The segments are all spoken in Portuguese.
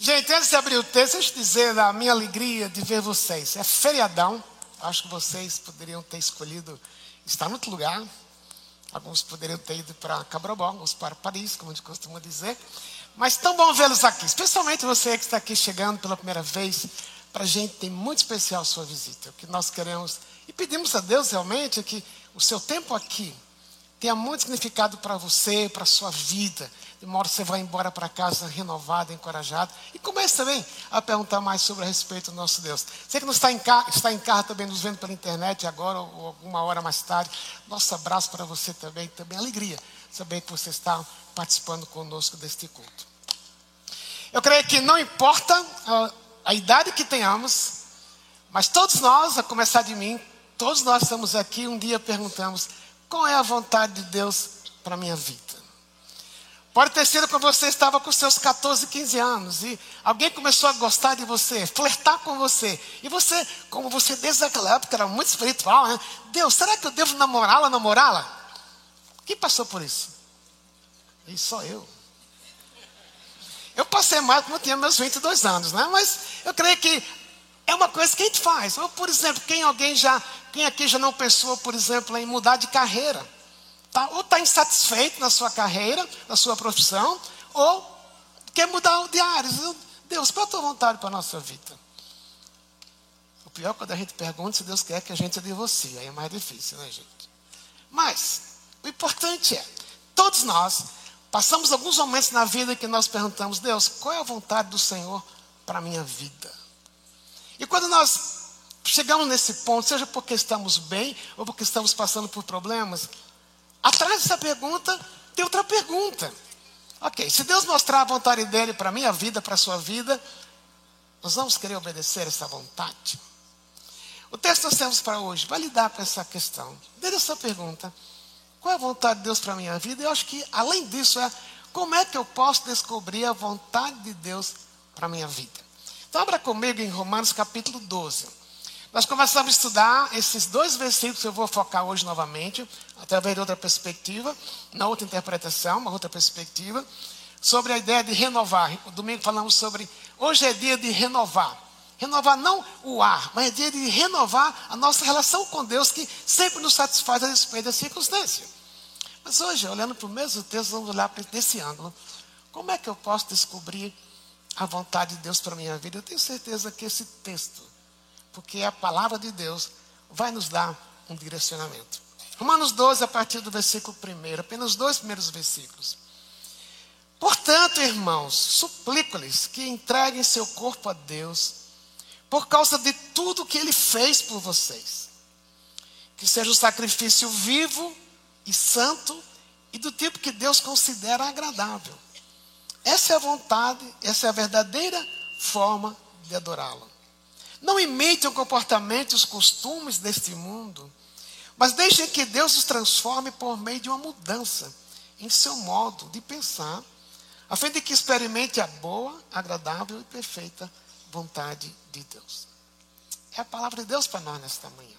Gente, antes de abrir o texto, deixa eu dizer da minha alegria de ver vocês. É feriadão. Acho que vocês poderiam ter escolhido estar em outro lugar. Alguns poderiam ter ido para Cabrobó, alguns para Paris, como a gente costuma dizer. Mas tão bom vê-los aqui, especialmente você que está aqui chegando pela primeira vez. Para a gente tem muito especial sua visita. O que nós queremos e pedimos a Deus realmente é que o seu tempo aqui tenha muito significado para você, para a sua vida. De modo você vai embora para casa renovado, encorajado. E comece também a perguntar mais sobre a respeito do nosso Deus. Você que não está em, casa, está em também, nos vendo pela internet agora ou alguma hora mais tarde. Nosso abraço para você também. Também alegria saber que você está participando conosco deste culto. Eu creio que não importa a, a idade que tenhamos, mas todos nós, a começar de mim, todos nós estamos aqui, um dia perguntamos qual é a vontade de Deus para a minha vida? Pode ter sido quando você estava com seus 14, 15 anos e alguém começou a gostar de você, flertar com você. E você, como você desde aquela época era muito espiritual, né? Deus, será que eu devo namorá-la, namorá-la? Quem passou por isso? E só eu. Eu passei mais quando eu tinha meus 22 anos, né? Mas eu creio que é uma coisa que a gente faz. Ou, por exemplo, quem alguém já, quem aqui já não pensou, por exemplo, em mudar de carreira? Tá? Ou está insatisfeito na sua carreira, na sua profissão, ou quer mudar de áreas. Deus, qual é a tua vontade para a nossa vida? O pior é quando a gente pergunta se Deus quer que a gente se divorcie. Aí é mais difícil, né, gente? Mas, o importante é, todos nós passamos alguns momentos na vida que nós perguntamos, Deus, qual é a vontade do Senhor para a minha vida? E quando nós chegamos nesse ponto, seja porque estamos bem ou porque estamos passando por problemas, atrás dessa pergunta tem outra pergunta. Ok, se Deus mostrar a vontade dele para a minha vida, para a sua vida, nós vamos querer obedecer essa vontade? O texto que nós temos para hoje vai lidar com essa questão. Desde essa pergunta, qual é a vontade de Deus para a minha vida? Eu acho que, além disso, é como é que eu posso descobrir a vontade de Deus para a minha vida? Então, abra comigo em Romanos capítulo 12. Nós começamos a estudar esses dois versículos que eu vou focar hoje novamente, através de outra perspectiva, na outra interpretação, uma outra perspectiva, sobre a ideia de renovar. O domingo falamos sobre, hoje é dia de renovar. Renovar não o ar, mas é dia de renovar a nossa relação com Deus, que sempre nos satisfaz a respeito da circunstância. Mas hoje, olhando para o mesmo texto, vamos olhar para esse ângulo. Como é que eu posso descobrir a vontade de Deus para a minha vida, eu tenho certeza que esse texto, porque é a palavra de Deus, vai nos dar um direcionamento. Romanos 12, a partir do versículo 1, apenas dois primeiros versículos. Portanto, irmãos, suplico-lhes que entreguem seu corpo a Deus, por causa de tudo que Ele fez por vocês. Que seja um sacrifício vivo e santo e do tipo que Deus considera agradável. Essa é a vontade, essa é a verdadeira forma de adorá-lo. Não imitem o comportamento e os costumes deste mundo, mas deixem que Deus os transforme por meio de uma mudança em seu modo de pensar, a fim de que experimente a boa, agradável e perfeita vontade de Deus. É a palavra de Deus para nós nesta manhã.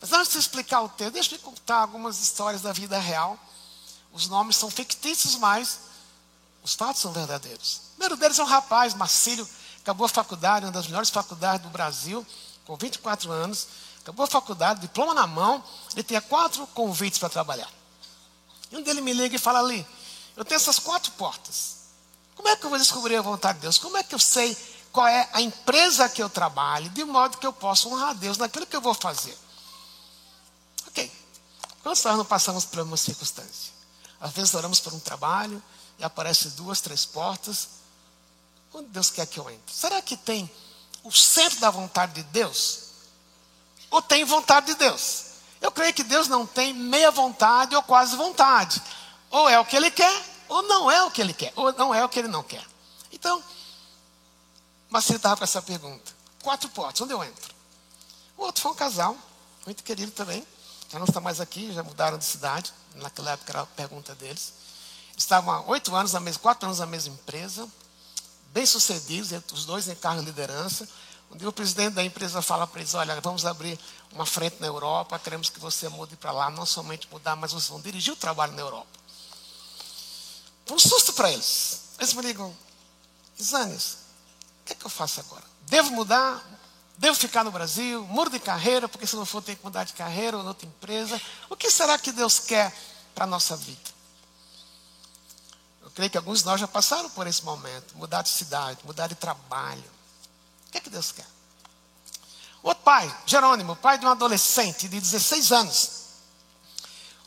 Mas antes de explicar o texto, deixa eu contar algumas histórias da vida real. Os nomes são fictícios, mas os fatos são verdadeiros. O primeiro deles é um rapaz, Marcílio, acabou a faculdade, uma das melhores faculdades do Brasil, com 24 anos, acabou a faculdade, diploma na mão, ele tinha quatro convites para trabalhar. E um dele me liga e fala ali, eu tenho essas quatro portas. Como é que eu vou descobrir a vontade de Deus? Como é que eu sei qual é a empresa que eu trabalho, de modo que eu possa honrar a Deus naquilo que eu vou fazer? Ok. Quantos nós não passamos por uma circunstância? Às vezes oramos por um trabalho, e aparece duas, três portas. Onde Deus quer que eu entre? Será que tem o centro da vontade de Deus? Ou tem vontade de Deus? Eu creio que Deus não tem meia vontade ou quase vontade. Ou é o que Ele quer, ou não é o que Ele quer, ou não é o que Ele não quer. Então, mas ele estava com essa pergunta. Quatro portas, onde eu entro? O outro foi um casal, muito querido também. Já não está mais aqui, já mudaram de cidade. Naquela época era a pergunta deles. Estavam há oito anos na mesma, quatro anos na mesma empresa, bem sucedidos, os dois em cargo de liderança. Dia o presidente da empresa fala para eles: Olha, vamos abrir uma frente na Europa, queremos que você mude para lá, não somente mudar, mas vocês vão dirigir o trabalho na Europa. Um susto para eles. Eles me ligam: Isanes, o que, é que eu faço agora? Devo mudar? Devo ficar no Brasil? Muro de carreira, porque se não for ter que mudar de carreira ou outra empresa. O que será que Deus quer para a nossa vida? Eu creio que alguns de nós já passaram por esse momento. Mudar de cidade, mudar de trabalho. Que é que Deus quer? Outro pai, Jerônimo, pai de um adolescente de 16 anos.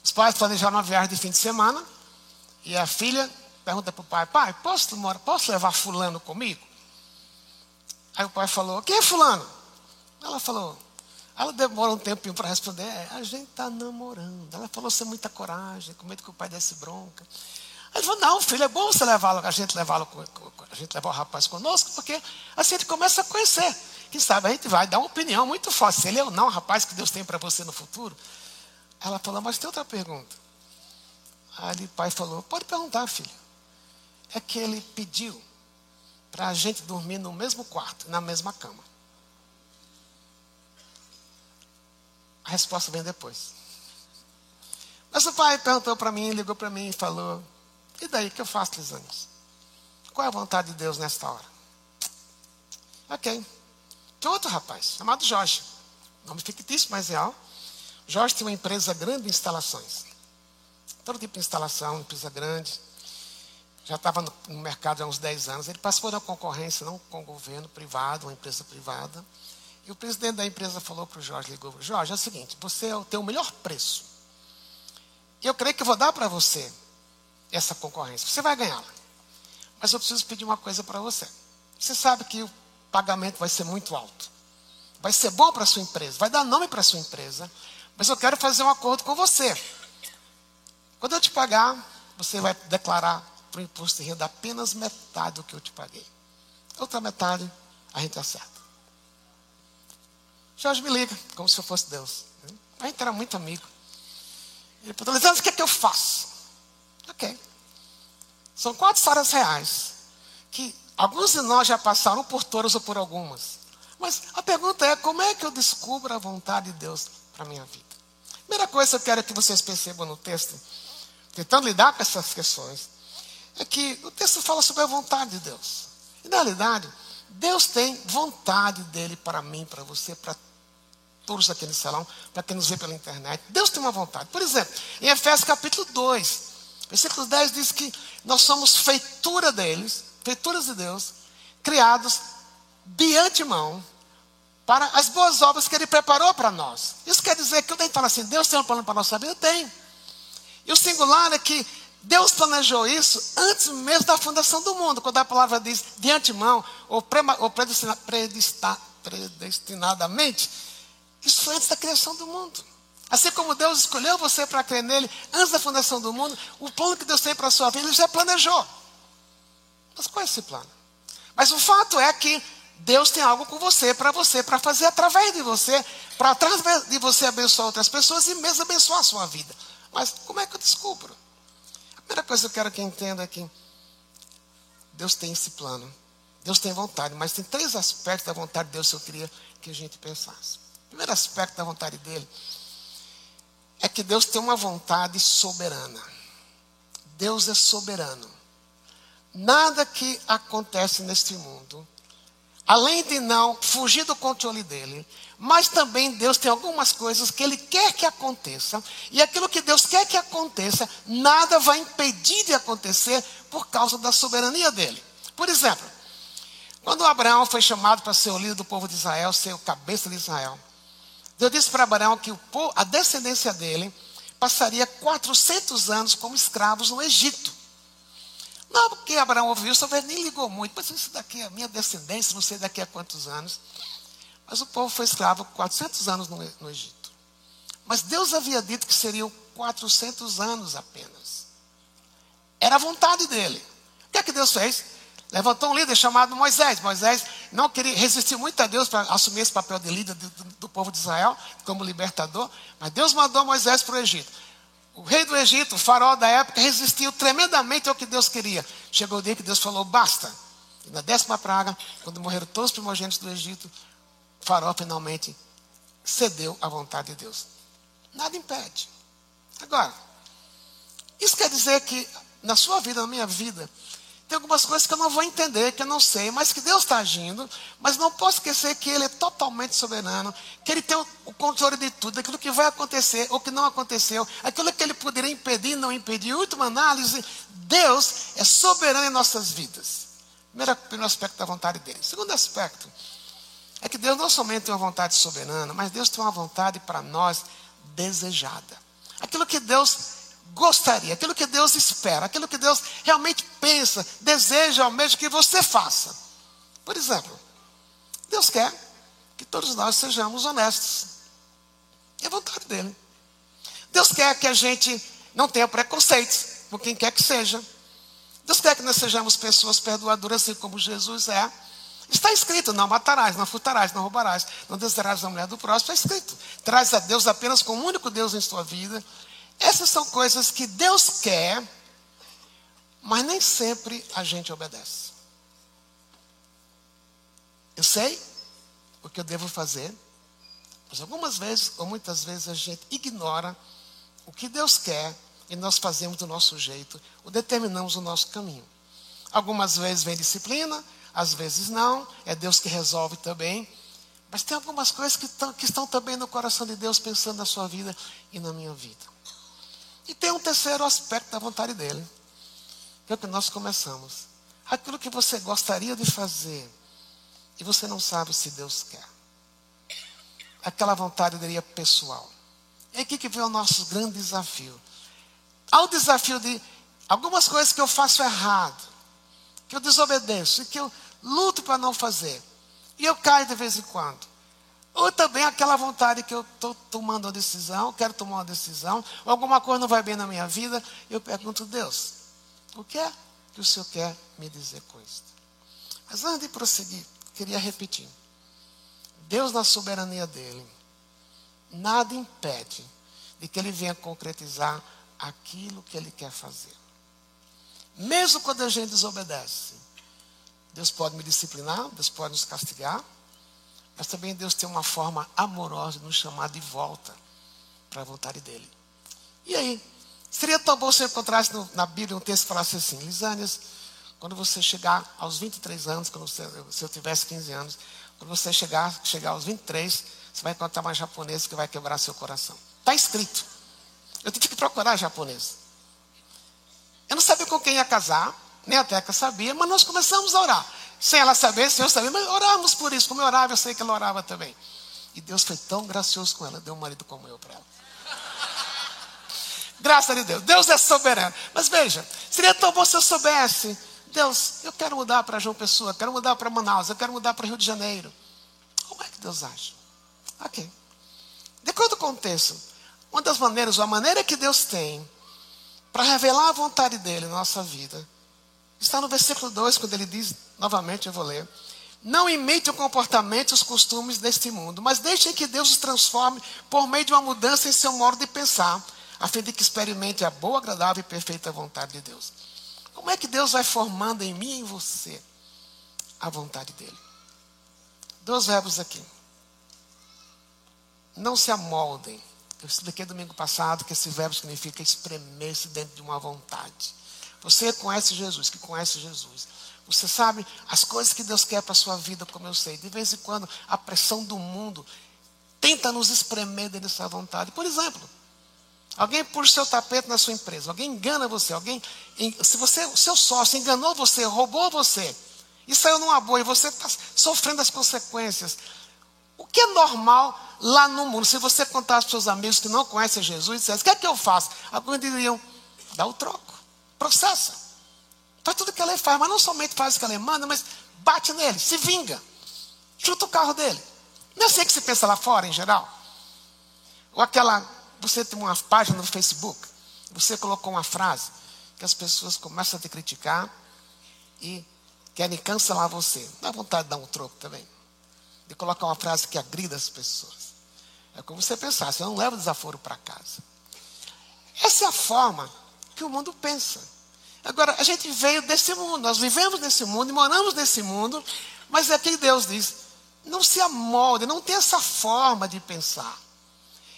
Os pais planejaram uma viagem de fim de semana. E a filha pergunta para o pai: Pai, posso, posso levar Fulano comigo? Aí o pai falou: Quem é Fulano? Ela falou: Ela demora um tempinho para responder: é, A gente está namorando. Ela falou sem muita coragem, com medo que o pai desse bronca. Ele falou: Não, filho, é bom você levá-lo, a gente levá-lo, a gente levar o rapaz conosco, porque assim gente começa a conhecer. Quem sabe a gente vai dar uma opinião muito forte. Se ele é ou não o rapaz que Deus tem para você no futuro. Ela falou: Mas tem outra pergunta. Aí o pai falou: Pode perguntar, filho. É que ele pediu para a gente dormir no mesmo quarto, na mesma cama. A resposta vem depois. Mas o pai perguntou para mim, ligou para mim e falou: E daí, que eu faço, Lisanes? Qual é a vontade de Deus nesta hora? Ok. Tem outro rapaz, chamado Jorge. Nome fictício, mas real. Jorge tem uma empresa grande de instalações. Todo tipo de instalação, empresa grande já estava no, mercado há uns 10 anos. Ele passou da concorrência, não com o governo privado, uma empresa privada. E o presidente da empresa falou para o Jorge, ligou, Jorge, é o seguinte, você tem o melhor preço. Eu creio que eu vou dar para você essa concorrência. Você vai ganhá-la. Mas eu preciso pedir uma coisa para você. Você sabe que o pagamento vai ser muito alto. Vai ser bom para a sua empresa, vai dar nome para a sua empresa. Mas eu quero fazer um acordo com você. Quando eu te pagar, você vai declarar para o imposto de renda apenas metade do que eu te paguei. Outra metade a gente acerta. Jorge me liga, como se eu fosse Deus. A gente era muito amigo. Ele perguntou, Lisandro, o que é que eu faço? Ok. São quatro histórias reais. Que alguns de nós já passaram por todas ou por algumas. Mas a pergunta é, como é que eu descubro a vontade de Deus para a minha vida? Primeira coisa que eu quero que vocês percebam no texto, tentando lidar com essas questões, é que o texto fala sobre a vontade de Deus. E na realidade, Deus tem vontade dele para mim, para você, para todos aqui no salão, para quem nos vê pela internet. Deus tem uma vontade. Por exemplo, em Efésios capítulo 2, versículo 10 diz que nós somos feitura deles, feituras de Deus, criados de antemão para as boas obras que ele preparou para nós. Isso quer dizer que eu tenho que falar assim, Deus tem um plano para a nossa vida? Tem. E o singular é que Deus planejou isso antes mesmo da fundação do mundo, quando a palavra diz de antemão, ou, ou predestinadamente, isso foi antes da criação do mundo. Assim como Deus escolheu você para crer nele antes da fundação do mundo, o plano que Deus tem para a sua vida, ele já planejou. Mas qual é esse plano? Mas o fato é que Deus tem algo com você, para você, para fazer através de você, para através de você abençoar outras pessoas e mesmo abençoar a sua vida. Mas como é que eu descubro? primeira coisa que eu quero que entenda é que Deus tem esse plano. Deus tem vontade, mas tem três aspectos da vontade de Deus que eu queria que a gente pensasse. O primeiro aspecto da vontade dele é que Deus tem uma vontade soberana. Deus é soberano. Nada que acontece neste mundo, além de não fugir do controle dele, mas também Deus tem algumas coisas que Ele quer que aconteça, e aquilo que Deus quer que aconteça, nada vai impedir de acontecer por causa da soberania dele. Por exemplo, quando Abraão foi chamado para ser o líder do povo de Israel, ser o cabeça de Israel, Deus disse para Abraão que a descendência dele passaria 400 anos como escravos no Egito. Não, porque Abraão ouviu isso, talvez nem ligou muito, mas isso daqui é a minha descendência, não sei daqui a quantos anos. Mas o povo foi escravo 400 anos no, no Egito. Mas Deus havia dito que seriam 400 anos apenas. Era a vontade dele. O que é que Deus fez? Levantou um líder chamado Moisés. Moisés não queria resistir muito a Deus para assumir esse papel de líder do, do, povo de Israel, como libertador. Mas Deus mandou Moisés para o Egito. O rei do Egito, o farol da época, resistiu tremendamente ao que Deus queria. Chegou o dia que Deus falou: basta. E na décima praga, quando morreram todos os primogênitos do Egito, Faraó finalmente cedeu à vontade de Deus. Nada impede. Agora, isso quer dizer que na sua vida, na minha vida, Tem algumas coisas que eu não vou entender, que eu não sei, mas que Deus está agindo. Mas não posso esquecer que Ele é totalmente soberano, que Ele tem o controle de tudo, aquilo que vai acontecer ou que não aconteceu, aquilo que Ele poderia impedir, não impedir. Em última análise, Deus é soberano em nossas vidas. Primeiro, primeiro aspecto da vontade dele. Segundo aspecto, é que Deus não somente tem uma vontade soberana, mas Deus tem uma vontade para nós desejada. Aquilo que Deus gostaria, aquilo que Deus espera, aquilo que Deus realmente pensa, deseja ao mesmo que você faça. Por exemplo, Deus quer que todos nós sejamos honestos. É vontade dele. Deus quer que a gente não tenha preconceitos por quem quer que seja. Deus quer que nós sejamos pessoas perdoadoras, assim como Jesus é. Está escrito: não matarás, não furtarás, não roubarás, não desejarás a mulher do próximo. Está escrito. Traz a Deus apenas como único Deus em sua vida. Essas são coisas que Deus quer, mas nem sempre a gente obedece. Eu sei o que eu devo fazer, mas algumas vezes, ou muitas vezes, a gente ignora o que Deus quer e nós fazemos do nosso jeito, ou determinamos o nosso caminho. Algumas vezes vem disciplina, às vezes não, é Deus que resolve também. Mas tem algumas coisas que, estão, que estão também no coração de Deus, pensando na sua vida e na minha vida. E tem um terceiro aspecto da vontade dele, que é o que nós começamos. Aquilo que você gostaria de fazer e você não sabe se Deus quer. Aquela vontade dele é pessoal. É aqui que vem o nosso grande desafio. Há o desafio de algumas coisas que eu faço errado, que eu desobedeço e que eu luto para não fazer. E eu caio de vez em quando. Ou também aquela vontade que eu estou tomando uma decisão, quero tomar uma decisão, alguma coisa não vai bem na minha vida, eu pergunto, Deus, o que é que o Senhor quer me dizer com isso? Mas antes de prosseguir, queria repetir. Deus, na soberania dele, nada impede de que ele venha concretizar aquilo que ele quer fazer. Mesmo quando a gente desobedece, Deus pode me disciplinar, Deus pode nos castigar, mas também Deus tem uma forma amorosa de nos chamar de volta para a vontade dele. E aí? Seria tão bom se eu encontrasse no, na Bíblia um texto que falasse assim: Lisânias, quando você chegar aos 23 anos, quando você, se eu tivesse 15 anos, quando você chegar, chegar aos 23, você vai encontrar uma japonesa que vai quebrar seu coração. Está escrito. Eu tive que procurar japonês. Eu não sabia com quem ia casar, nem a Teca sabia, mas nós começamos a orar. Sem ela saber, sem eu saber, mas orávamos por isso. Como eu orava, eu sei que ela orava também. E Deus foi tão gracioso com ela, deu um marido como eu para ela. Graças a Deus. Deus é soberano. Mas veja, seria tão bom se eu soubesse. Deus, eu quero mudar para João Pessoa, quero mudar para Manaus, eu quero mudar para Rio de Janeiro. Como é que Deus age? Ok. De acordo com o contexto, uma das maneiras, a maneira que Deus tem para revelar a vontade dele na nossa vida, está no versículo 2, quando ele diz, novamente eu vou ler: Não imite o comportamento e os costumes deste mundo, mas deixem que Deus os transforme por meio de uma mudança em seu modo de pensar, a fim de que experimente a boa, agradável e perfeita vontade de Deus. Como é que Deus vai formando em mim e em você a vontade dele? Dois verbos aqui. Não se amoldem eu expliquei domingo passado que esse verbo significa espremer-se dentro de uma vontade. Você conhece Jesus, que conhece Jesus. Você sabe as coisas que Deus quer para a sua vida, como eu sei. De vez em quando, a pressão do mundo tenta nos espremer dentro dessa vontade. Por exemplo, alguém puxa seu tapete na sua empresa, alguém engana você, alguém. Se você, o seu sócio enganou você, roubou você, e saiu numa boa, e você está sofrendo as consequências. O que é normal lá no mundo, se você contar aos seus amigos que não conhecem Jesus, dissesse, o que é que eu faço? Alguns diriam, dá o troco, processa. Faz tudo que a lei faz, mas não somente faz o que a lei manda, mas bate nele, se vinga. Chuta o carro dele. Não é assim que se pensa lá fora, em geral. Ou aquela, você tem uma página no Facebook, você colocou uma frase que as pessoas começam a te criticar e querem cancelar você. Dá vontade de dar um troco também de colocar uma frase que agrida as pessoas. É como você pensar, você não leva desaforo para casa. Essa é a forma que o mundo pensa. Agora, a gente veio desse mundo, nós vivemos nesse mundo e moramos nesse mundo, mas é que Deus diz: não se amolde, não tem essa forma de pensar.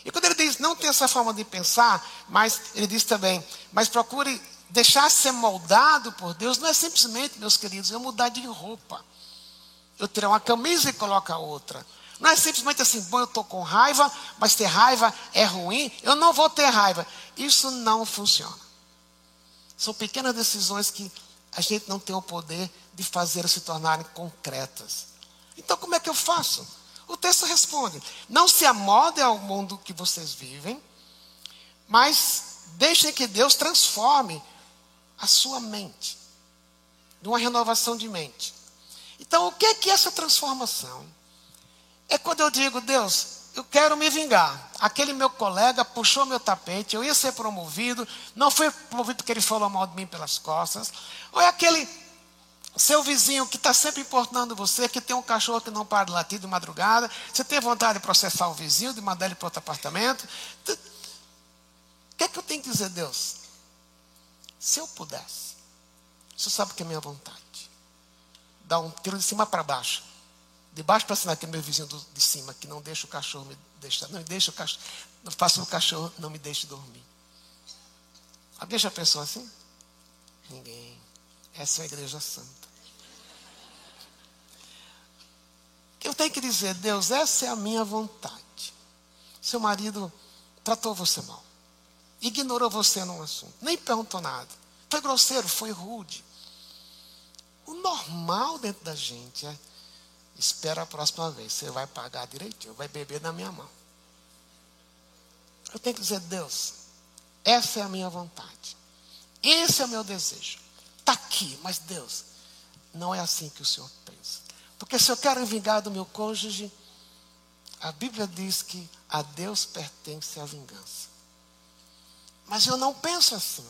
E quando ele diz não tem essa forma de pensar, mas ele diz também, mas procure deixar ser moldado por Deus não é simplesmente, meus queridos, eu mudar de roupa. Eu tirar uma camisa e colocar outra. Não é simplesmente assim, bom, eu estou com raiva, mas ter raiva é ruim, eu não vou ter raiva. Isso não funciona. São pequenas decisões que a gente não tem o poder de fazer se tornarem concretas. Então, como é que eu faço? O texto responde: não se amode ao mundo que vocês vivem, mas deixem que Deus transforme a sua mente, de uma renovação de mente. Então, o que é que é essa transformação? É quando eu digo, Deus, eu quero me vingar. Aquele meu colega puxou meu tapete, eu ia ser promovido, não fui promovido porque ele falou mal de mim pelas costas. Ou é aquele seu vizinho que está sempre importando você, que tem um cachorro que não para de latir de madrugada, você tem vontade de processar o vizinho, de mandar ele para outro apartamento. O que é que eu tenho que dizer, Deus? Se eu pudesse, você sabe que é minha vontade. Dar um tiro de cima para baixo. De baixo para cima, que é meu vizinho do, de cima, que não deixa o cachorro me deixar. Não deixa o cachorro. Não faça o cachorro, não me deixe dormir. Alguém já pensou assim? Ninguém. Essa é a igreja santa. Eu tenho que dizer, Deus, essa é a minha vontade. Seu marido tratou você mal. Ignorou você num assunto. Nem perguntou nada. Foi grosseiro, foi rude. O normal dentro da gente é espera a próxima vez. Você vai pagar direitinho, vai beber na minha mão. Eu tenho que dizer, Deus, essa é a minha vontade. Esse é o meu desejo. Está aqui, mas Deus, não é assim que o Senhor pensa. Porque se eu quero vingar do meu cônjuge, a Bíblia diz que a Deus pertence a vingança. Mas eu não penso assim.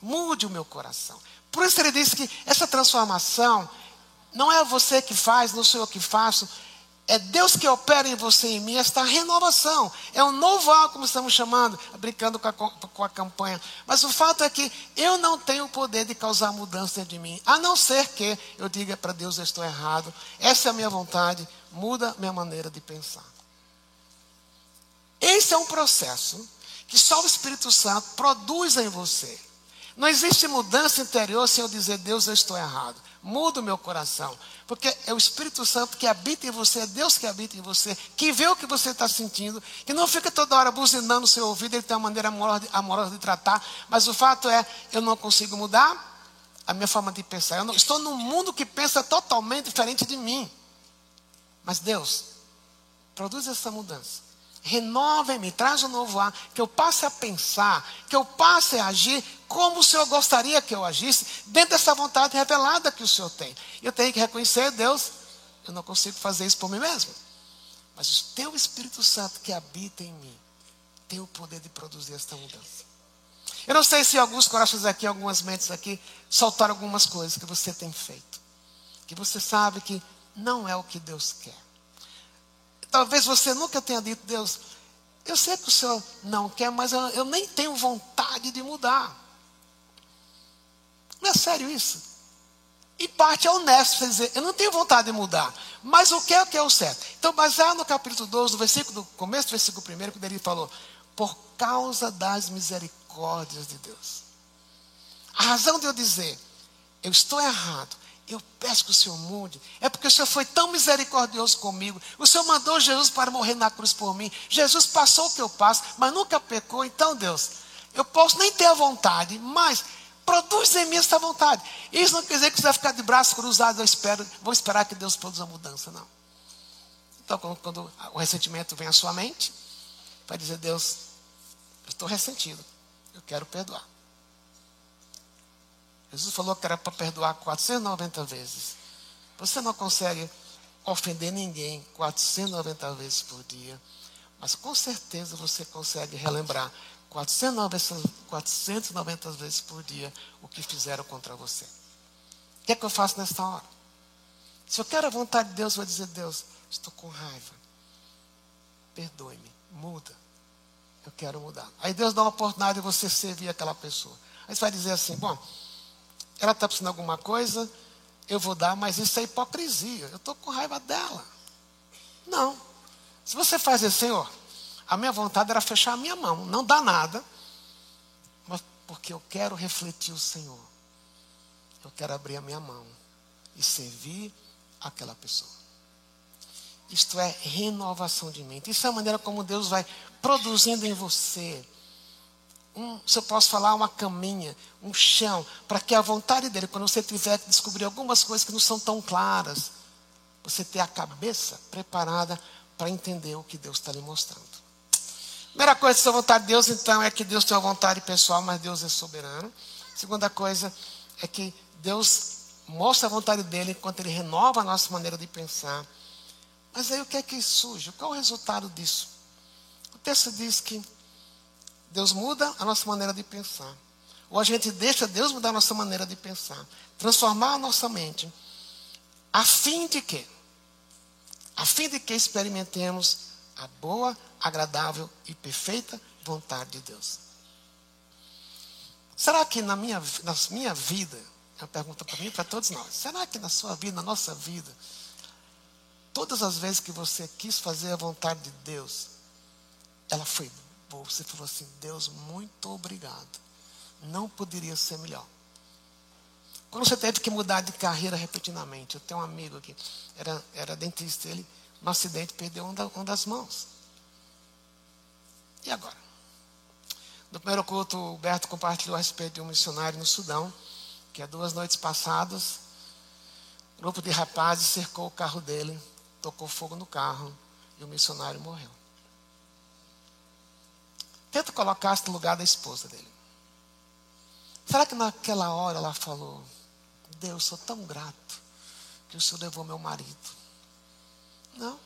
Mude o meu coração. Por isso ele disse que essa transformação não é você que faz, não sou eu que faço. É Deus que opera em você e em mim esta renovação. É um novo algo, como estamos chamando, brincando com a, com a campanha. Mas o fato é que eu não tenho o poder de causar mudança de mim. A não ser que eu diga para Deus, eu estou errado. Essa é a minha vontade. Muda minha maneira de pensar. Esse é um processo que só o Espírito Santo produz em você. Não existe mudança interior sem eu dizer, Deus, eu estou errado. Muda o meu coração. Porque é o Espírito Santo que habita em você, é Deus que habita em você, que vê o que você está sentindo, que não fica toda hora buzinando o seu ouvido, ele tem uma maneira amorosa de, tratar. Mas o fato é, eu não consigo mudar a minha forma de pensar. Eu não, estou num mundo que pensa totalmente diferente de mim. Mas Deus, produz essa mudança renova em mim, traz um novo ar, que eu passe a pensar, que eu passe a agir como o Senhor gostaria que eu agisse, dentro dessa vontade revelada que o Senhor tem. Eu tenho que reconhecer, Deus, eu não consigo fazer isso por mim mesmo. Mas o teu Espírito Santo que habita em mim tem o poder de produzir esta mudança. Eu não sei se alguns corações aqui, algumas mentes aqui, soltaram algumas coisas que você tem feito. Que você sabe que não é o que Deus quer. Talvez você nunca tenha dito, Deus, eu sei que o Senhor não quer, mas eu, eu nem tenho vontade de mudar. Não é sério isso? E parte é honesto você dizer, eu não tenho vontade de mudar, mas o que é o que é o certo? Então, baseado no capítulo 12, no versículo, no começo do versículo 1, quando ele falou, por causa das misericórdias de Deus. A razão de eu dizer, eu estou errado, eu peço que o Senhor mude. É porque o Senhor foi tão misericordioso comigo. O Senhor mandou Jesus para morrer na cruz por mim. Jesus passou o que eu passo, mas nunca pecou. Então, Deus, eu posso nem ter a vontade, mas produz em mim essa vontade. Isso não quer dizer que você vai ficar de braços cruzados. Eu espero, vou esperar que Deus produza a mudança, não. Então, quando, quando o ressentimento vem à sua mente, vai dizer: Deus, eu estou ressentido. Eu quero perdoar. Jesus falou que era para perdoar 490 vezes. Você não consegue ofender ninguém 490 vezes por dia, mas com certeza você consegue relembrar 490, 490 vezes por dia o que fizeram contra você. O que é que eu faço nesta hora? Se eu quero a vontade de Deus, eu vou dizer: Deus, estou com raiva. Perdoe-me, muda. Eu quero mudar. Aí Deus dá uma oportunidade de você servir aquela pessoa. Aí você vai dizer assim: bom. Ela está precisando de alguma coisa, eu vou dar, mas isso é hipocrisia. Eu estou com raiva dela. Não. Se você faz isso, Senhor, a minha vontade era fechar a minha mão, não dá nada. Mas porque eu quero refletir o Senhor. Eu quero abrir a minha mão e servir aquela pessoa. Isto é renovação de mente. Isso é a maneira como Deus vai produzindo em você. Um, se eu posso falar, uma caminha, um chão, para que a vontade dele, quando você tiver que descobrir algumas coisas que não são tão claras, você ter a cabeça preparada para entender o que Deus está lhe mostrando. Primeira coisa, se a vontade de Deus, então, é que Deus tem uma vontade pessoal, mas Deus é soberano. Segunda coisa é que Deus mostra a vontade dele enquanto ele renova a nossa maneira de pensar. Mas aí o que é que surge? Qual é o resultado disso? O texto diz que Deus muda a nossa maneira de pensar. Ou a gente deixa Deus mudar a nossa maneira de pensar, transformar a nossa mente, a fim de que? A fim de que experimentemos a boa, agradável e perfeita vontade de Deus. Será que na minha, na minha vida, é uma pergunta para mim e para todos nós, será que na sua vida, na nossa vida, todas as vezes que você quis fazer a vontade de Deus, ela foi boa. Você falou assim: Deus, muito obrigado. Não poderia ser melhor. Quando você teve que mudar de carreira repetidamente, eu tenho um amigo aqui, era, era dentista, ele, no acidente, perdeu uma das mãos. E agora? No primeiro culto, o Berto compartilhou a respeito de um missionário no Sudão, que há duas noites passadas, um grupo de rapazes cercou o carro dele, tocou fogo no carro e o missionário morreu. Tenta colocar-se no lugar da esposa dele. Será que naquela hora ela falou: Deus, sou tão grato que o Senhor levou meu marido? Não.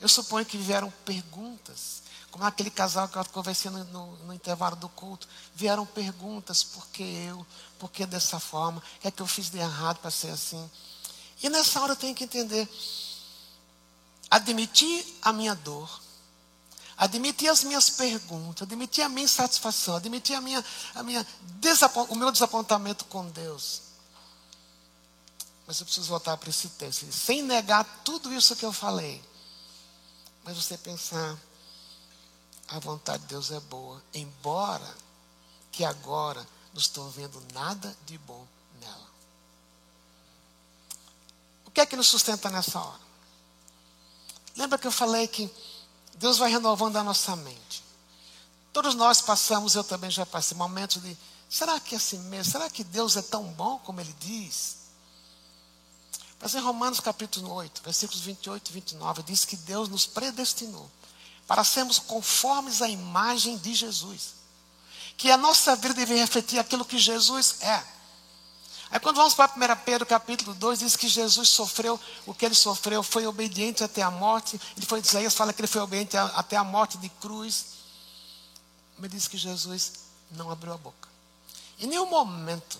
Eu suponho que vieram perguntas, como aquele casal que eu conversei no, no, no, intervalo do culto. Vieram perguntas: por que eu? Por que dessa forma? O que é que eu fiz de errado para ser assim? E nessa hora eu tenho que entender admitir a minha dor, admitir as minhas perguntas, admitir a minha insatisfação, admitir a minha, a minha o meu desapontamento com Deus. Mas eu preciso voltar para esse texto, sem negar tudo isso que eu falei. Mas você pensar, a vontade de Deus é boa, embora que agora não estou vendo nada de bom nela. O que é que nos sustenta nessa hora? Lembra que eu falei que Deus vai renovando a nossa mente. Todos nós passamos, eu também já passei, momentos de: será que é assim mesmo? Será que Deus é tão bom como Ele diz? Mas em Romanos capítulo 8, versículos 28 e 29, diz que Deus nos predestinou para sermos conformes à imagem de Jesus. Que a nossa vida deve refletir aquilo que Jesus é. Aí quando vamos para 1 Pedro capítulo 2, diz que Jesus sofreu o que ele sofreu, foi obediente até a morte. Ele foi, Isaías fala que ele foi obediente até a morte de cruz. Mas diz que Jesus não abriu a boca. Em nenhum momento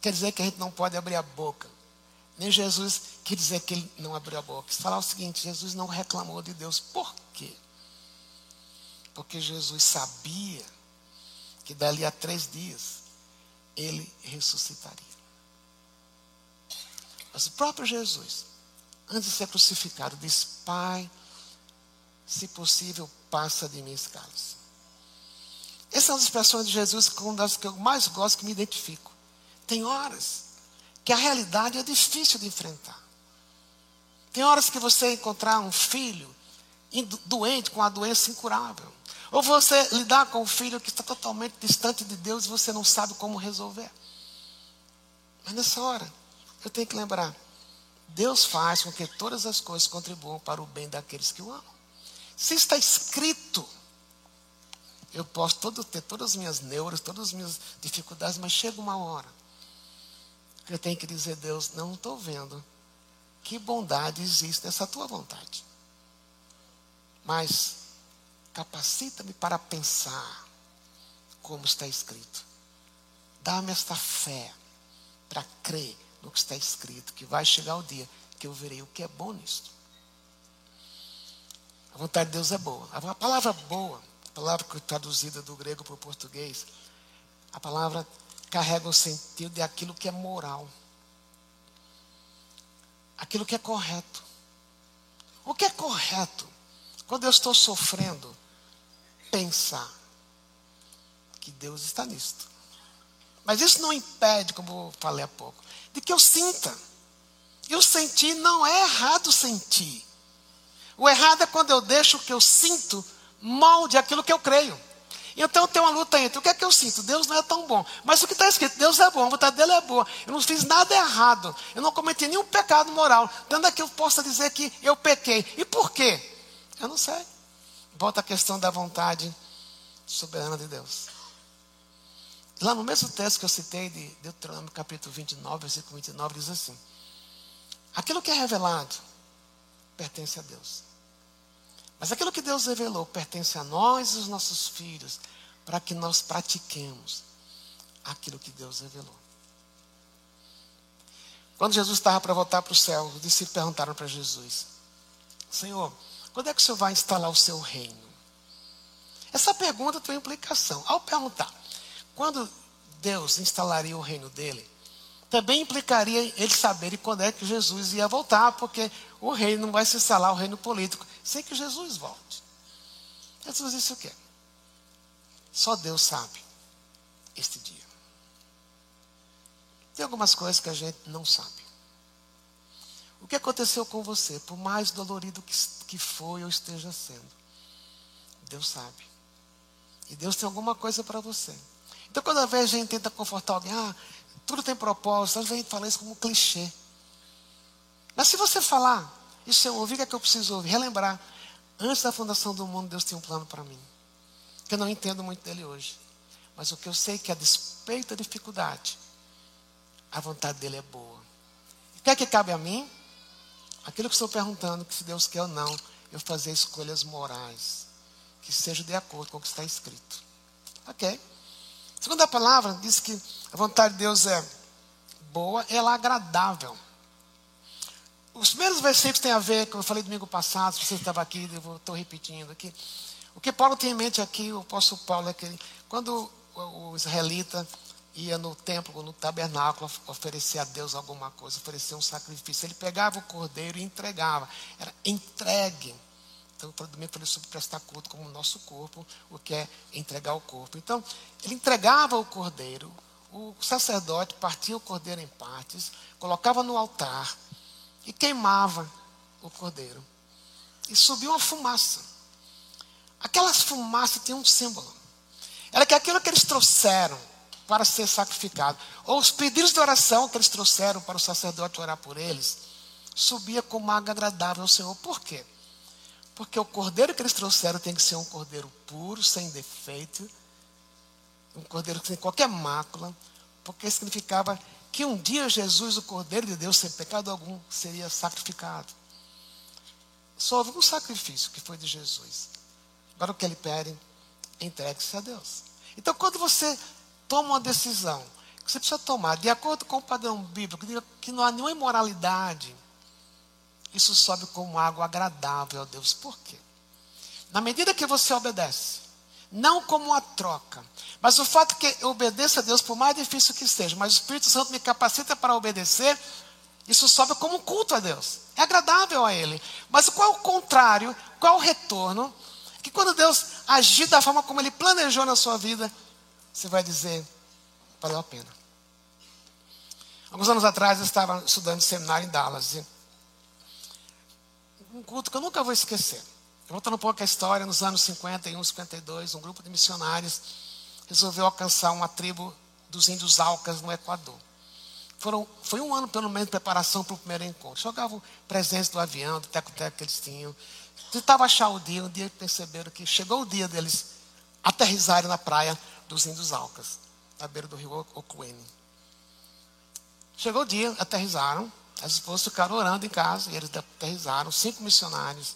quer dizer que a gente não pode abrir a boca. Nem Jesus quer dizer que ele não abriu a boca. Falar o seguinte, Jesus não reclamou de Deus. Por quê? Porque Jesus sabia que dali a três dias ele ressuscitaria. Mas o próprio Jesus, antes de ser crucificado, diz: Pai, se possível, passa de mim esse cálice. Essas são as expressões de Jesus, uma das que eu mais gosto, que me identifico. Tem horas que a realidade é difícil de enfrentar. Tem horas que você encontrar um filho doente com a doença incurável. Ou você lidar com um filho que está totalmente distante de Deus e você não sabe como resolver. Mas nessa hora, eu tenho que lembrar: Deus faz com que todas as coisas contribuam para o bem daqueles que o amam. Se está escrito, eu posso todo, ter todas as minhas neuras, todas as minhas dificuldades, mas chega uma hora que eu tenho que dizer: Deus, não estou vendo que bondade existe nessa tua vontade. Mas Capacita-me para pensar como está escrito. Dá-me esta fé para crer no que está escrito, que vai chegar o dia que eu verei o que é bom nisto. A vontade de Deus é boa. A palavra boa, a palavra é traduzida do grego para o português, a palavra carrega o sentido de aquilo que é moral. Aquilo que é correto. O que é correto? Quando eu estou sofrendo, pensar. que Deus está nisto. Mas isso não impede, como eu falei há pouco, de que eu sinta. Eu sentir não é errado sentir. O errado é quando eu deixo o que eu sinto molde aquilo que eu creio. Então tem uma luta entre o que é que eu sinto? Deus não é tão bom. Mas o que está escrito, Deus é bom, a vontade dele é boa. Eu não fiz nada errado. Eu não cometi nenhum pecado moral. Tanto é que eu possa dizer que eu pequei. E por quê? Eu não sei. Volta a questão da vontade soberana de Deus. Lá no mesmo texto que eu citei de Deuteronômio capítulo 29, versículo 29, diz assim: Aquilo que é revelado pertence a Deus. Mas aquilo que Deus revelou pertence a nós e os nossos filhos, para que nós pratiquemos aquilo que Deus revelou. Quando Jesus estava para voltar para o céu, os discípulos perguntaram para Jesus: Senhor, quando é que o Senhor vai instalar o seu reino? Essa pergunta tem implicação. Ao perguntar, quando Deus instalaria o reino dele, também implicaria ele saber quando é que Jesus ia voltar, porque o reino não vai se instalar, o reino político, sem que Jesus volte. Jesus disse o quê? Só Deus sabe este dia. Tem algumas coisas que a gente não sabe. O que aconteceu com você, por mais dolorido que, que foi ou esteja sendo, Deus sabe. E Deus tem alguma coisa para você. Então, quando a gente tenta confortar alguém, ah, tudo tem propósito, às vezes a gente fala isso como um clichê. Mas se você falar, isso eu ouvi, o que é que eu preciso ouvir? Relembrar. Antes da fundação do mundo, Deus tinha um plano para mim. Que eu não entendo muito dele hoje. Mas o que eu sei é que, a despeito da dificuldade, a vontade dele é boa. O que é que cabe a mim? Aquilo que estou perguntando, que se Deus quer ou não, eu fazer escolhas morais, que sejam de acordo com o que está escrito. Ok? Segunda palavra diz que a vontade de Deus é boa, ela é agradável. Os primeiros versículos têm a ver, como eu falei domingo passado, se você estava aqui, eu estou repetindo aqui. O que Paulo tem em mente aqui, o apóstolo Paulo, é que quando o israelita ia no templo, no tabernáculo, oferecer a Deus alguma coisa, oferecer um sacrifício, ele pegava o cordeiro e entregava. Era entregue. Então, eu domingo falei sobre prestar culto como o nosso corpo, o que é entregar o corpo. Então, ele entregava o cordeiro, o sacerdote partia o cordeiro em partes, colocava no altar e queimava o cordeiro. E subia uma fumaça. Aquelas fumaças tinham um símbolo. Era que aquilo que eles trouxeram para ser sacrificado, ou os pedidos de oração que eles trouxeram para o sacerdote orar por eles, subia como água agradável ao Senhor. Por quê? Porque o cordeiro que eles trouxeram tem que ser um cordeiro puro, sem defeito, um cordeiro sem qualquer mácula, porque significava que um dia Jesus, o cordeiro de Deus, sem pecado algum, seria sacrificado. Só houve um sacrifício que foi de Jesus. Agora o que ele pede, entregue-se a Deus. Então, quando você toma uma decisão, que você precisa tomar, de acordo com o padrão bíblico, que não há nenhuma imoralidade, isso sobe como água agradável a Deus. Por quê? Na medida que você obedece, não como uma troca, mas o fato que eu obedeça a Deus, por mais difícil que seja, mas o Espírito Santo me capacita para obedecer, isso sobe como um culto a Deus. É agradável a Ele. Mas qual é o contrário? Qual é o retorno? Que quando Deus agir da forma como Ele planejou na sua vida, você vai dizer, valeu a pena. Alguns anos atrás eu estava estudando seminário em Dallas. E um culto que eu nunca vou esquecer. Voltando um pouco a história, nos anos 51, 52, um grupo de missionários resolveu alcançar uma tribo dos índios Alcas no Equador. Foram, foi um ano, pelo menos, de preparação para o primeiro encontro. Jogavam presentes do avião, do teco-teco que eles tinham. Tentavam achar o dia, um dia perceberam que chegou o dia deles aterrizarem na praia dos índios Alcas, na beira do rio Ocuene. Chegou o dia, aterrizaram. As esposas ficaram orando em casa e eles aterrizaram, cinco missionários.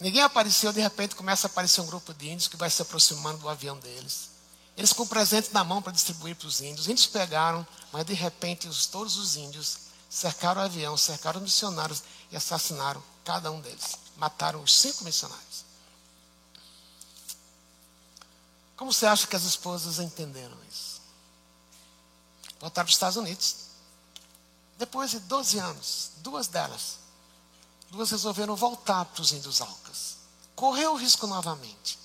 Ninguém apareceu, de repente começa a aparecer um grupo de índios que vai se aproximando do avião deles. Eles com presente na mão para distribuir para os índios. Os índios pegaram, mas de repente os, todos os índios cercaram o avião, cercaram os missionários e assassinaram cada um deles. Mataram os cinco missionários. Como você acha que as esposas entenderam isso? Voltaram para os Estados Unidos. Depois de 12 anos, duas delas, duas resolveram voltar para os índios Alcas. Correu o risco novamente.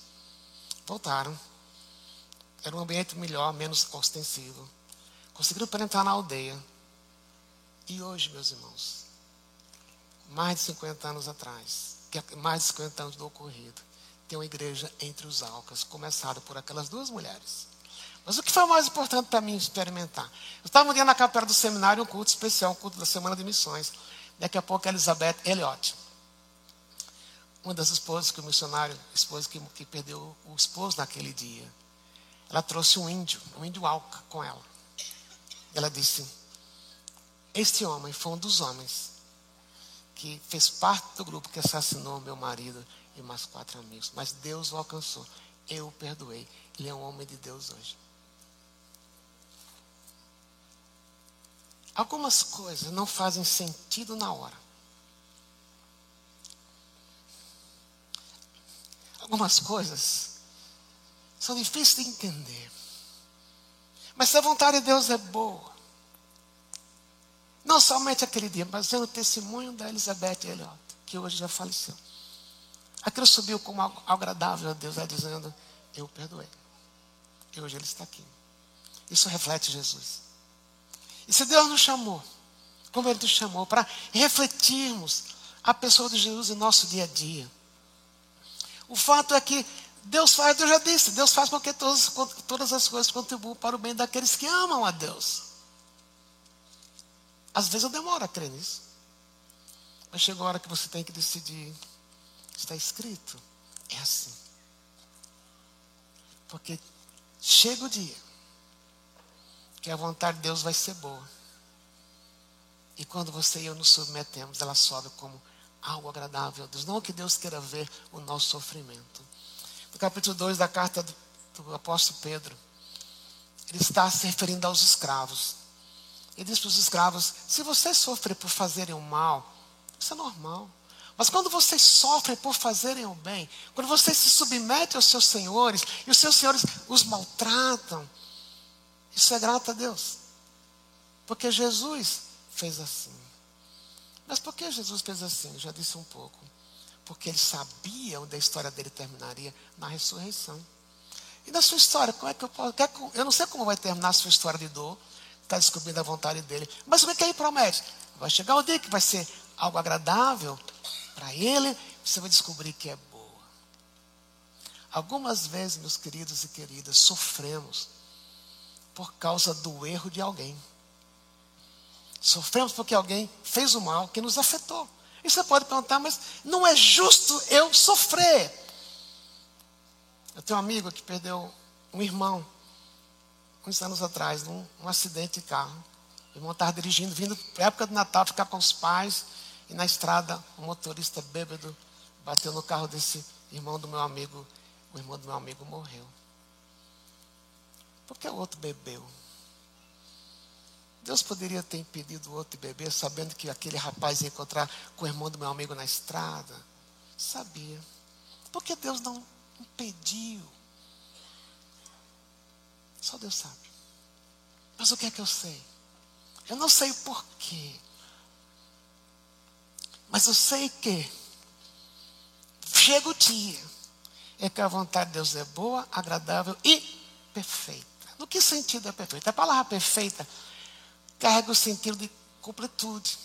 Voltaram. Era um ambiente melhor, menos ostensivo. Conseguiram penetrar na aldeia. E hoje, meus irmãos, mais de 50 anos atrás, é mais de 50 anos do ocorrido, tem uma igreja entre os Alcas, começada por aquelas duas mulheres. Mas o que foi mais importante para mim experimentar? Eu estava um dia na capela do seminário, um culto especial, um culto da Semana de Missões. Daqui a pouco a Elizabeth Elliott, uma das esposas que o missionário, esposa que, que perdeu o esposo naquele dia, ela trouxe um índio, um índio alca com ela. Ela disse: Este homem foi um dos homens que fez parte do grupo que assassinou meu marido e mais quatro amigos. Mas Deus o alcançou. Eu o perdoei. Ele é um homem de Deus hoje. Algumas coisas não fazem sentido na hora. Algumas coisas são difíceis de entender. Mas se a vontade de Deus é boa, não somente aquele dia, mas é o testemunho da Elizabeth Elliot, que hoje já faleceu. Aquilo subiu como algo agradável a Deus, ela dizendo: Eu perdoei. E hoje ele está aqui. Isso reflete Jesus. E se Deus nos chamou, como Ele nos chamou, para refletirmos a pessoa de Jesus em nosso dia a dia. O fato é que Deus faz, eu já disse, Deus faz com que todas, todas as coisas contribuam para o bem daqueles que amam a Deus. Às vezes eu demoro a crer nisso. Mas chega a hora que você tem que decidir. Está escrito. É assim. Porque chega o dia que a vontade de Deus vai ser boa. E quando você e eu nos submetemos, ela sobe como algo agradável a Deus. Não que Deus queira ver o nosso sofrimento no capítulo 2 da carta do, do apóstolo Pedro, ele está se referindo aos escravos. Ele diz para os escravos: se vocês sofrem por fazerem o mal, isso é normal. Mas quando vocês sofrem por fazerem o bem, quando vocês se submetem aos seus senhores e os seus senhores os maltratam, isso é grato a Deus. Porque Jesus fez assim. Mas por que Jesus fez assim? Eu já disse um pouco porque ele sabia onde a história dele terminaria na ressurreição. E na sua história, como é que eu posso. Eu não sei como vai terminar a sua história de dor, está descobrindo a vontade dele. Mas o que, é que ele promete? Vai chegar o dia que vai ser algo agradável para ele, você vai descobrir que é boa. Algumas vezes, meus queridos e queridas, sofremos por causa do erro de alguém. Sofremos porque alguém fez o mal que nos afetou. E você pode perguntar, mas não é justo eu sofrer. Eu tenho um amigo que perdeu um irmão, uns anos atrás, num um acidente de carro. O irmão estava dirigindo, vindo para época do Natal, ficar com os pais, e na estrada, um motorista bêbado bateu no carro desse irmão do meu amigo. O irmão do meu amigo morreu. Porque o outro bebeu. Deus poderia ter impedido o outro de beber, sabendo que aquele rapaz ia encontrar com o irmão do meu amigo na estrada. Sabia. Por que Deus não impediu? Só Deus sabe. Mas o que é que eu sei? Eu não sei o porquê. Mas eu sei que chega o dia é que a vontade de Deus é boa, agradável e perfeita. No que sentido é perfeita? A palavra perfeita carrega o sentido de completude.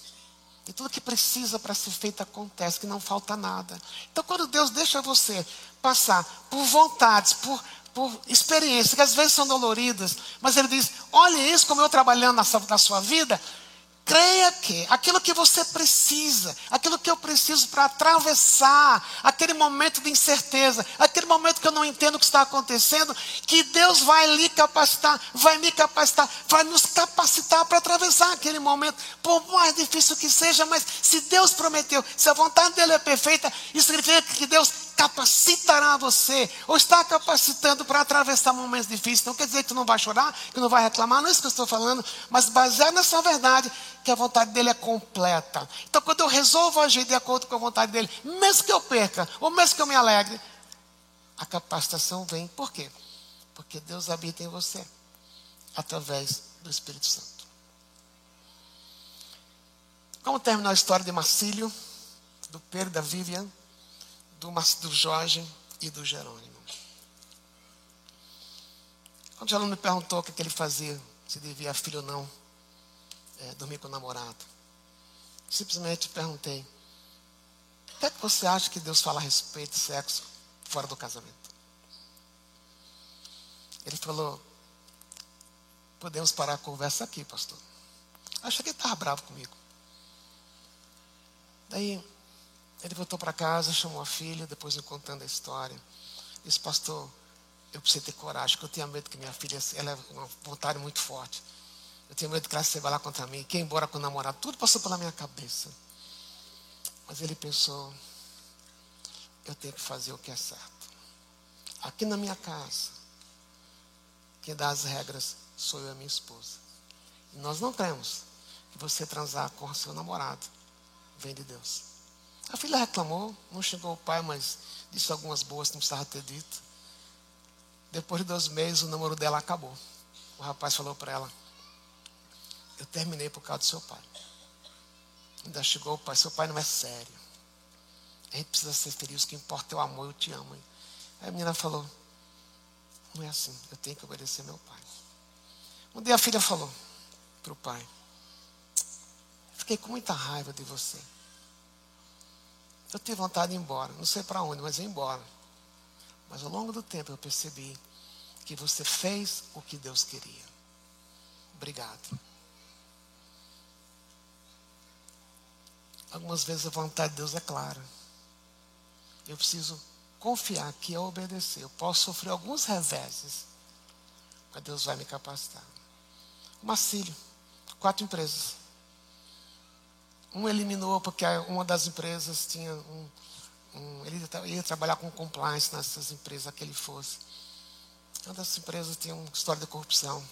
E tudo que precisa para ser feito acontece, que não falta nada. Então, quando Deus deixa você passar por vontades, por, por experiências, que às vezes são doloridas, mas Ele diz: olha isso como eu trabalhando na sua, na sua vida, Creia que aquilo que você precisa, aquilo que eu preciso para atravessar aquele momento de incerteza, aquele momento que eu não entendo o que está acontecendo, que Deus vai lhe capacitar, vai me capacitar, vai nos capacitar para atravessar aquele momento, por mais difícil que seja, mas se Deus prometeu, se a vontade dele é perfeita, isso significa que Deus capacitará você, ou está capacitando para atravessar momentos difíceis. Não quer dizer que tu não vai chorar, que não vai reclamar, não é isso que eu estou falando, mas baseado nessa verdade, que a vontade dele é completa. Então, quando eu resolvo agir de acordo com a vontade dele, mesmo que eu perca, ou mesmo que eu me alegre, a capacitação vem. Por quê? Porque Deus habita em você, através do Espírito Santo. Como terminou a história de Marcílio, do Pedro, da Vivian? Do, do Jorge e do Jerônimo. Quando o aluno me perguntou o que, que ele fazia, se devia filho ou não, é, dormir com o namorado, simplesmente perguntei: o que é que você acha que Deus fala a respeito de sexo fora do casamento? Ele falou: podemos parar a conversa aqui, pastor. Achei que ele estava bravo comigo. Daí ele voltou para casa, chamou a filha, depois me contando a história. Disse, pastor, eu preciso ter coragem, porque eu tinha medo que minha filha, ela é uma vontade muito forte. Eu tinha medo que ela se lá contra mim, que ia embora com o namorado. Tudo passou pela minha cabeça. Mas ele pensou, eu tenho que fazer o que é certo. Aqui na minha casa, quem dá as regras sou eu e a minha esposa. E nós não cremos que você transar com o seu namorado vem de Deus. A filha reclamou, não chegou o pai, mas disse algumas boas que não precisava ter dito. Depois de dois meses, o namoro dela acabou. O rapaz falou para ela: Eu terminei por causa do seu pai. Ainda chegou o pai: Seu pai não é sério. A gente precisa ser feliz. O que importa é o amor. Eu te amo. Aí a menina falou: Não é assim. Eu tenho que obedecer meu pai. Um dia a filha falou para o pai: Fiquei com muita raiva de você. Eu tive vontade de ir embora, não sei para onde, mas ir embora. Mas ao longo do tempo eu percebi que você fez o que Deus queria. Obrigado. Algumas vezes a vontade de Deus é clara. Eu preciso confiar que eu obedecer. Eu posso sofrer alguns reveses, mas Deus vai me capacitar. O Marcílio, quatro empresas. Um eliminou porque uma das empresas tinha um. um ele ia trabalhar com compliance nessas empresas que ele fosse. Uma das empresas tinha uma história de corrupção.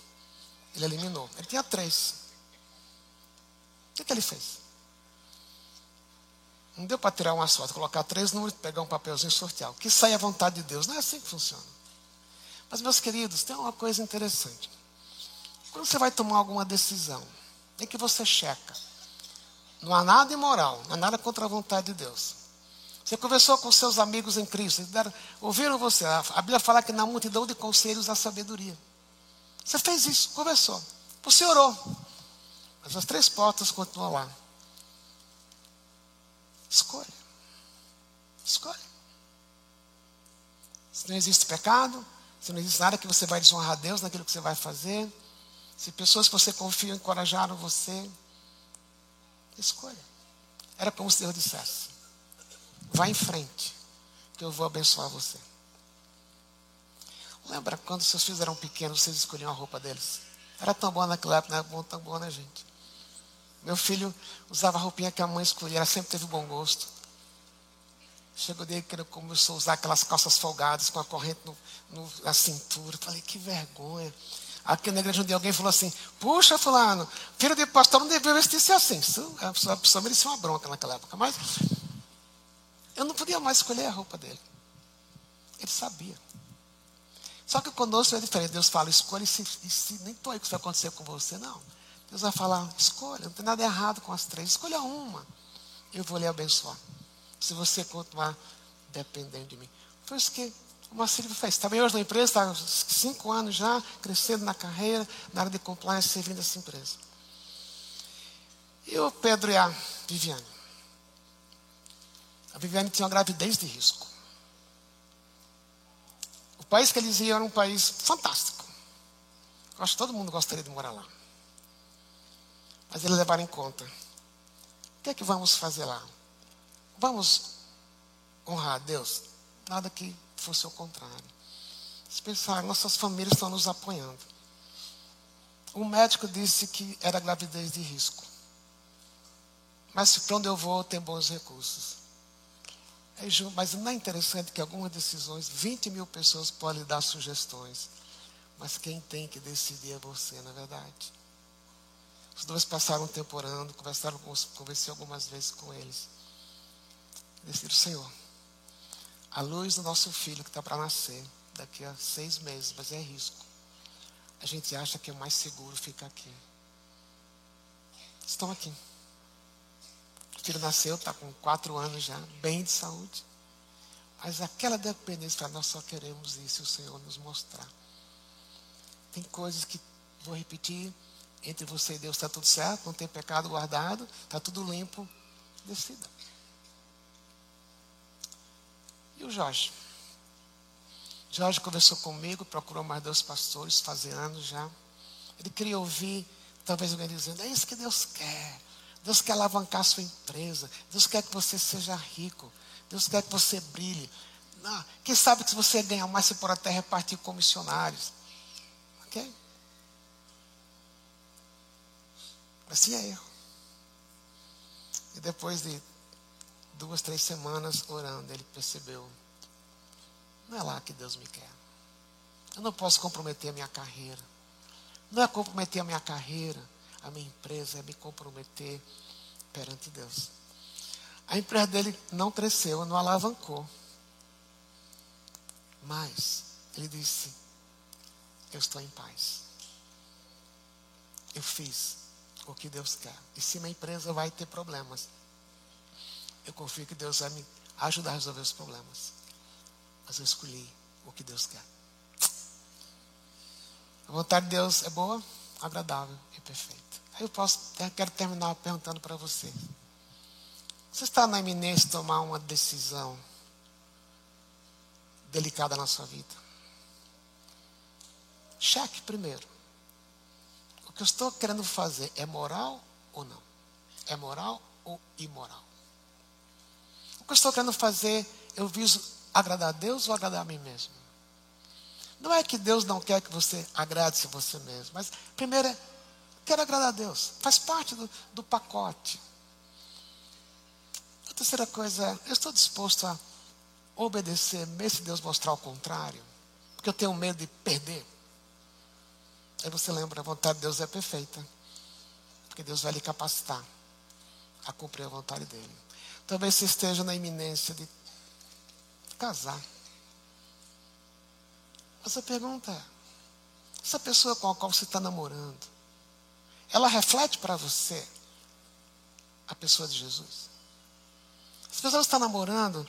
Ele eliminou. Ele tinha três. O que, que ele fez? Não deu para tirar uma sorte, colocar três números, pegar um papelzinho e sortear. O que sai à vontade de Deus. Não é assim que funciona. Mas, meus queridos, tem uma coisa interessante. Quando você vai tomar alguma decisão, é que você checa. Não há nada imoral, não há nada contra a vontade de Deus. Você conversou com seus amigos em Cristo, deram, ouviram você. A Bíblia fala que na multidão de conselhos há sabedoria. Você fez isso, conversou. Você orou. Mas as três portas continuam lá. Escolha. Escolha. Se não existe pecado, se não existe nada que você vai desonrar a Deus naquilo que você vai fazer, se pessoas que você confia encorajaram você, Escolha. Era como se Deus dissesse: Vá em frente, que eu vou abençoar você. Lembra quando seus filhos eram pequenos, vocês escolhiam a roupa deles? Era tão bom naquela época, não era bom, tão bom, né, gente? Meu filho usava a roupinha que a mãe escolhia, ela sempre teve bom gosto. Chegou dia que ele começou a usar aquelas calças folgadas com a corrente no, no, na cintura. Falei, que vergonha. Aqui na igreja dia alguém falou assim: Puxa, Fulano, filho de pastor não devia vestir-se assim. Isso, a pessoa, a pessoa merecia uma bronca naquela época. Mas eu não podia mais escolher a roupa dele. Ele sabia. Só que conosco é diferente. Deus fala: escolha e se, e se nem estou aí que isso vai acontecer com você, não. Deus vai falar: escolha, não tem nada errado com as três. Escolha uma. Eu vou lhe abençoar. Se você continuar dependendo de mim. Foi isso que o Marcelo fez. Estava hoje na empresa, está cinco anos já, crescendo na carreira, na área de compliance, servindo essa empresa. E o Pedro e a Viviane. A Viviane tinha uma gravidez de risco. O país que eles iam era um país fantástico. Eu acho que todo mundo gostaria de morar lá. Mas eles levaram em conta. O que é que vamos fazer lá? Vamos honrar a Deus? Nada que fosse o contrário. Eles pensaram, nossas famílias estão nos apoiando. O médico disse que era gravidez de risco. Mas para onde eu vou, tem bons recursos. Mas não é interessante que algumas decisões, 20 mil pessoas podem dar sugestões. Mas quem tem que decidir é você, na é verdade. Os dois passaram um tempo orando, conversaram conversei algumas vezes com eles. Decidiram, Senhor, a luz do nosso filho que está para nascer daqui a seis meses, mas é risco. A gente acha que é mais seguro ficar aqui. Estão aqui. O filho nasceu, está com quatro anos já, bem de saúde. Mas aquela dependência, nós só queremos isso o Senhor nos mostrar. Tem coisas que, vou repetir, entre você e Deus está tudo certo, não tem pecado guardado, está tudo limpo. Decida. E o Jorge? Jorge conversou comigo, procurou mais dois pastores, fazem anos já. Ele queria ouvir, talvez alguém dizendo, é isso que Deus quer. Deus quer alavancar a sua empresa. Deus quer que você seja rico. Deus quer que você brilhe. Não, quem sabe que se você ganhar mais, você pode até repartir com missionários. Ok? Assim é eu. E depois de duas, três semanas orando, ele percebeu: não é lá que Deus me quer. Eu não posso comprometer a minha carreira. Não é comprometer a minha carreira, a minha empresa, é me comprometer perante Deus. A empresa dele não cresceu, não alavancou. Mas ele disse: Eu estou em paz. Eu fiz o que Deus quer. E se minha empresa vai ter problemas, eu confio que Deus vai me ajudar a resolver os problemas. Mas eu escolhi o que Deus quer. A vontade de Deus é boa, agradável e perfeita. Aí eu posso, eu quero terminar perguntando para você. Você está na iminência de tomar uma decisão delicada na sua vida? Cheque primeiro. O que eu estou querendo fazer é moral ou não? É moral ou imoral? Que eu estou querendo fazer, eu viso agradar a Deus ou agradar a mim mesmo? Não é que Deus não quer que você agrade-se você mesmo, mas primeiro é, quero agradar a Deus. Faz parte do, do pacote. A terceira coisa é, eu estou disposto a obedecer, mesmo se Deus mostrar o contrário, porque eu tenho medo de perder. Aí você lembra, a vontade de Deus é perfeita. Porque Deus vai lhe capacitar a cumprir a vontade dele. Talvez você esteja na iminência de casar. Mas a pergunta é: essa pessoa com a qual você está namorando, ela reflete para você a pessoa de Jesus? Essa pessoa que está namorando,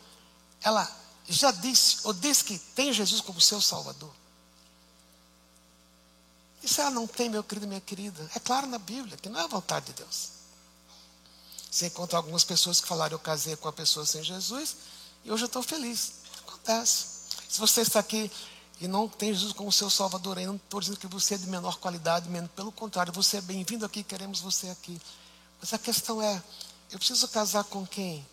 ela já disse ou disse que tem Jesus como seu Salvador? E se ela não tem, meu querido, minha querida? É claro na Bíblia que não é a vontade de Deus. Você encontra algumas pessoas que falaram, eu casei com uma pessoa sem Jesus e hoje eu estou feliz. Acontece. Se você está aqui e não tem Jesus como seu Salvador, eu não estou dizendo que você é de menor qualidade, pelo contrário, você é bem-vindo aqui, queremos você aqui. Mas a questão é, eu preciso casar com quem?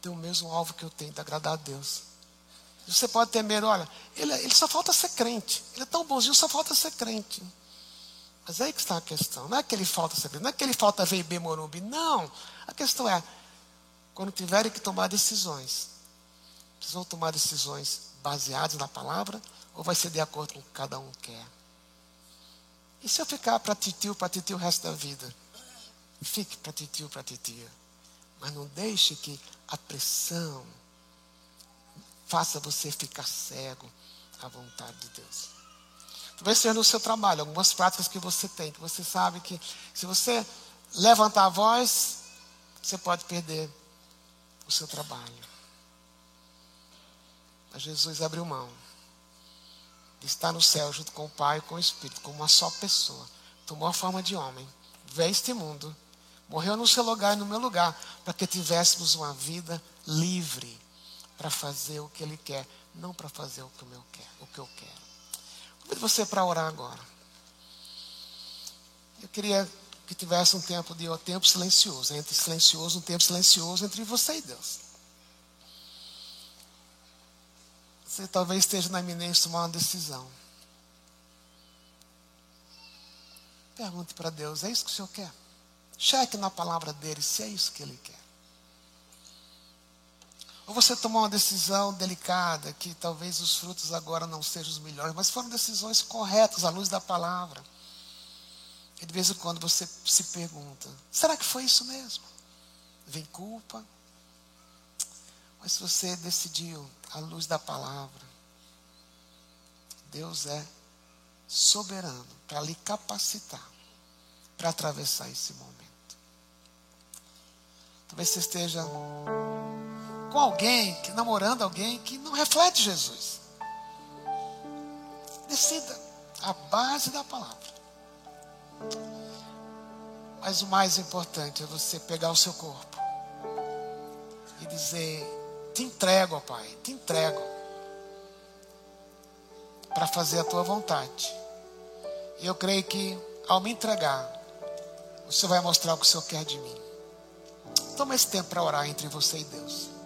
Tem o mesmo alvo que eu tenho, de agradar a Deus. Você pode temer, olha, ele, ele só falta ser crente. Ele é tão bonzinho, só falta ser crente. Mas aí que está a questão. Não é que ele falta crente, não é que ele falta VB Morumbi. Não. A questão é, quando tiverem que tomar decisões, vocês vão tomar decisões baseadas na palavra ou vai ser de acordo com o que cada um quer? E se eu ficar para titio, para titio o resto da vida? Fique para titio, para titia. Mas não deixe que a pressão, faça você ficar cego à vontade de Deus. Talvez seja no seu trabalho, algumas práticas que você tem, que você sabe que se você levantar a voz, você pode perder o seu trabalho. Mas Jesus abriu mão estar no céu junto com o Pai e com o Espírito, como uma só pessoa. Tomou a forma de homem, veio este mundo, morreu no seu lugar e no meu lugar, para que tivéssemos uma vida livre para fazer o que Ele quer, não para fazer o que, eu quero, Convido você para orar agora. Eu queria que tivesse um tempo de um tempo silencioso, entre silencioso, um tempo silencioso entre você e Deus. Você talvez esteja na iminência de tomar uma decisão. Pergunte para Deus: é isso que o Senhor quer? Cheque na palavra dele se é isso que ele quer. Ou você tomou uma decisão delicada, que talvez os frutos agora não sejam os melhores, mas foram decisões corretas à luz da palavra. E de vez em quando você se pergunta: será que foi isso mesmo? Vem culpa. Mas se você decidiu à luz da palavra, Deus é soberano para lhe capacitar para atravessar esse momento. Talvez você esteja com alguém, que, namorando alguém que não reflete Jesus. Decida. A base da palavra. Mas o mais importante é você pegar o seu corpo e dizer: Te entrego, ó Pai, te entrego para fazer a tua vontade. E eu creio que ao me entregar, o Senhor vai mostrar o que o Senhor quer de mim. Toma esse tempo para orar entre você e Deus.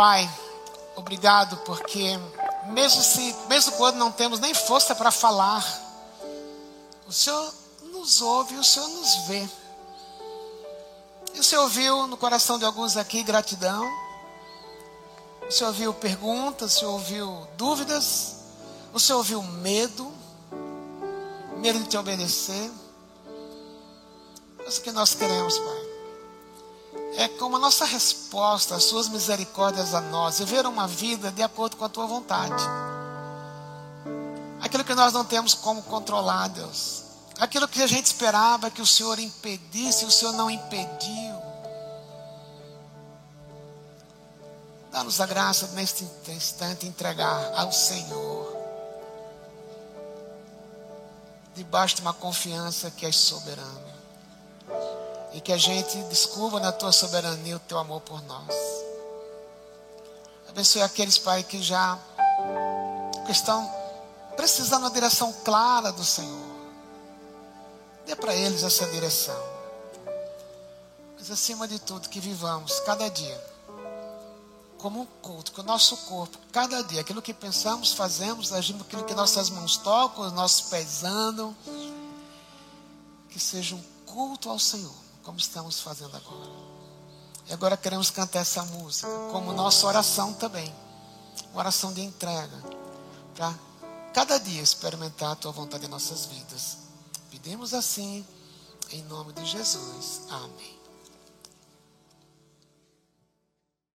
Pai, obrigado porque mesmo se, mesmo quando não temos nem força para falar, o Senhor nos ouve, o Senhor nos vê. E o Senhor ouviu no coração de alguns aqui gratidão. O Senhor ouviu perguntas, o Senhor ouviu dúvidas, o Senhor ouviu medo, medo de te obedecer. Mas o que nós queremos, Pai? É como a nossa resposta às suas misericórdias a nós, viver uma vida de acordo com a tua vontade. Aquilo que nós não temos como controlar, Deus. Aquilo que a gente esperava que o Senhor impedisse, o Senhor não impediu. Dá-nos a graça neste instante entregar ao Senhor. Debaixo de uma confiança que é soberana. E que a gente descubra na tua soberania o teu amor por nós. Abençoe aqueles, Pai, que já que estão precisando uma direção clara do Senhor. Dê para eles essa direção. Mas acima de tudo, que vivamos cada dia como um culto, que o nosso corpo, cada dia, aquilo que pensamos, fazemos, agimos, aquilo que nossas mãos tocam, os nossos pés andam, que seja um culto ao Senhor como estamos fazendo agora. E agora queremos cantar essa música, como nossa oração também. Uma oração de entrega, para cada dia experimentar a tua vontade em nossas vidas. Pedimos assim, em nome de Jesus. Amém.